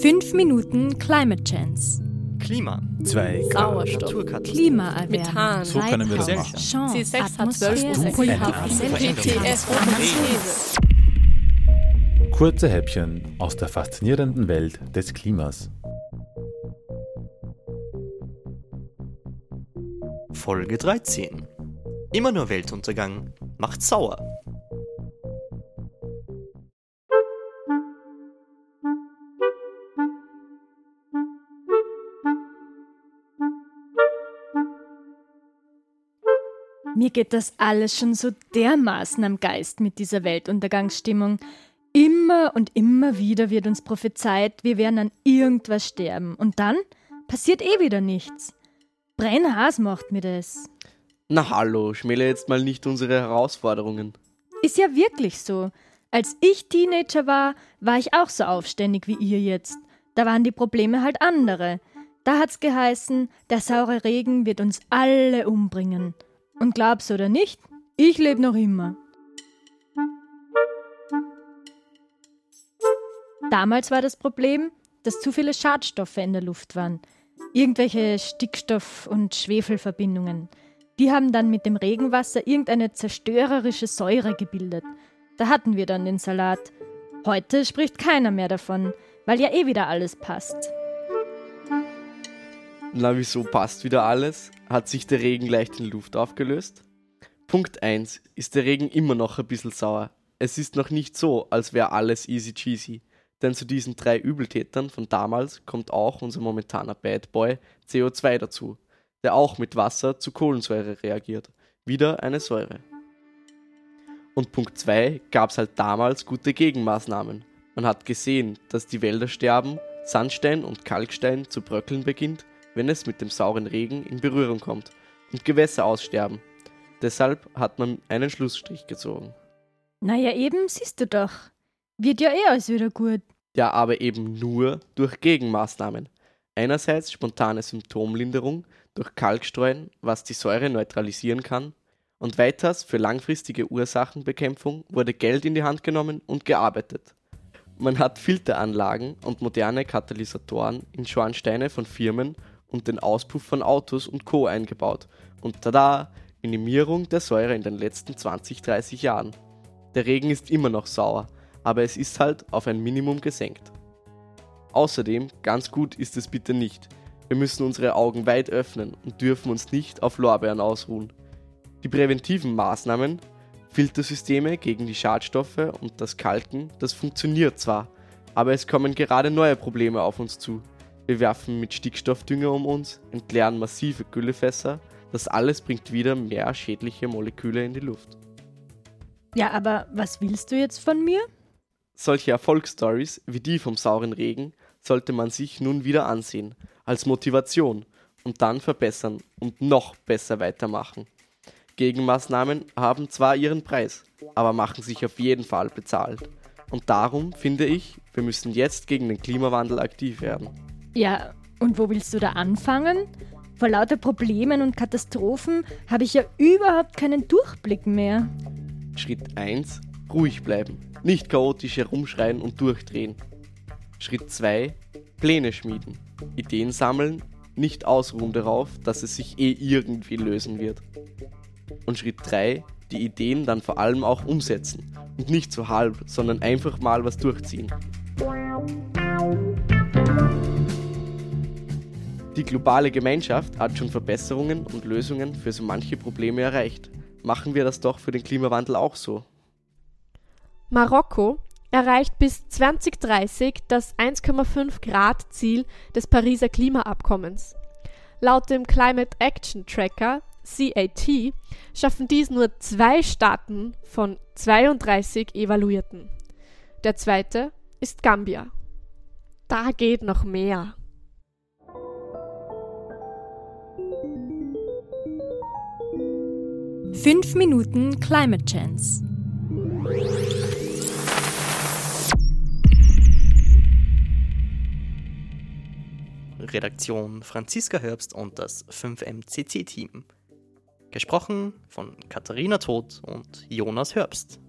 5 Minuten Climate Chance. Klima. 2 Sauerstoff. Naturkatastrophe. Klimaerwärmung. Methan. So können wir das machen. Chance. C6 hat 12 Atmosphäre. Prozent. GTS Atmosphäre. Kurze Häppchen aus der faszinierenden Welt des Klimas. Folge 13. Immer nur Weltuntergang macht sauer. Mir geht das alles schon so dermaßen am Geist mit dieser Weltuntergangsstimmung. Immer und immer wieder wird uns prophezeit, wir werden an irgendwas sterben. Und dann passiert eh wieder nichts. Brennhaas macht mir das. Na hallo, schmäle jetzt mal nicht unsere Herausforderungen. Ist ja wirklich so. Als ich Teenager war, war ich auch so aufständig wie ihr jetzt. Da waren die Probleme halt andere. Da hat's geheißen, der saure Regen wird uns alle umbringen. Und glaub's oder nicht, ich lebe noch immer. Damals war das Problem, dass zu viele Schadstoffe in der Luft waren. Irgendwelche Stickstoff- und Schwefelverbindungen. Die haben dann mit dem Regenwasser irgendeine zerstörerische Säure gebildet. Da hatten wir dann den Salat. Heute spricht keiner mehr davon, weil ja eh wieder alles passt. Na, wieso passt wieder alles? Hat sich der Regen leicht in Luft aufgelöst? Punkt 1. Ist der Regen immer noch ein bisschen sauer? Es ist noch nicht so, als wäre alles easy cheesy. Denn zu diesen drei Übeltätern von damals kommt auch unser momentaner Bad Boy CO2 dazu, der auch mit Wasser zu Kohlensäure reagiert. Wieder eine Säure. Und Punkt 2 gab es halt damals gute Gegenmaßnahmen. Man hat gesehen, dass die Wälder sterben, Sandstein und Kalkstein zu bröckeln beginnt, wenn es mit dem sauren Regen in Berührung kommt und Gewässer aussterben. Deshalb hat man einen Schlussstrich gezogen. Naja, eben, siehst du doch. Wird ja eh alles wieder gut. Ja, aber eben nur durch Gegenmaßnahmen. Einerseits spontane Symptomlinderung durch Kalkstreuen, was die Säure neutralisieren kann, und weiters für langfristige Ursachenbekämpfung wurde Geld in die Hand genommen und gearbeitet. Man hat Filteranlagen und moderne Katalysatoren in Schornsteine von Firmen und den Auspuff von Autos und Co. eingebaut. Und tada, Minimierung der Säure in den letzten 20, 30 Jahren. Der Regen ist immer noch sauer, aber es ist halt auf ein Minimum gesenkt. Außerdem, ganz gut ist es bitte nicht. Wir müssen unsere Augen weit öffnen und dürfen uns nicht auf Lorbeeren ausruhen. Die präventiven Maßnahmen, Filtersysteme gegen die Schadstoffe und das Kalken, das funktioniert zwar, aber es kommen gerade neue Probleme auf uns zu. Wir werfen mit Stickstoffdünger um uns, entleeren massive Güllefässer, das alles bringt wieder mehr schädliche Moleküle in die Luft. Ja, aber was willst du jetzt von mir? Solche Erfolgsstories wie die vom sauren Regen sollte man sich nun wieder ansehen, als Motivation und dann verbessern und noch besser weitermachen. Gegenmaßnahmen haben zwar ihren Preis, aber machen sich auf jeden Fall bezahlt. Und darum finde ich, wir müssen jetzt gegen den Klimawandel aktiv werden. Ja, und wo willst du da anfangen? Vor lauter Problemen und Katastrophen habe ich ja überhaupt keinen Durchblick mehr. Schritt 1. Ruhig bleiben. Nicht chaotisch herumschreien und durchdrehen. Schritt 2. Pläne schmieden. Ideen sammeln. Nicht ausruhen darauf, dass es sich eh irgendwie lösen wird. Und Schritt 3. Die Ideen dann vor allem auch umsetzen. Und nicht so halb, sondern einfach mal was durchziehen. Die globale Gemeinschaft hat schon Verbesserungen und Lösungen für so manche Probleme erreicht. Machen wir das doch für den Klimawandel auch so. Marokko erreicht bis 2030 das 1,5 Grad Ziel des Pariser Klimaabkommens. Laut dem Climate Action Tracker CAT schaffen dies nur zwei Staaten von 32 Evaluierten. Der zweite ist Gambia. Da geht noch mehr. Fünf Minuten Climate Chance. Redaktion Franziska Herbst und das 5MCC-Team. Gesprochen von Katharina Todt und Jonas Herbst.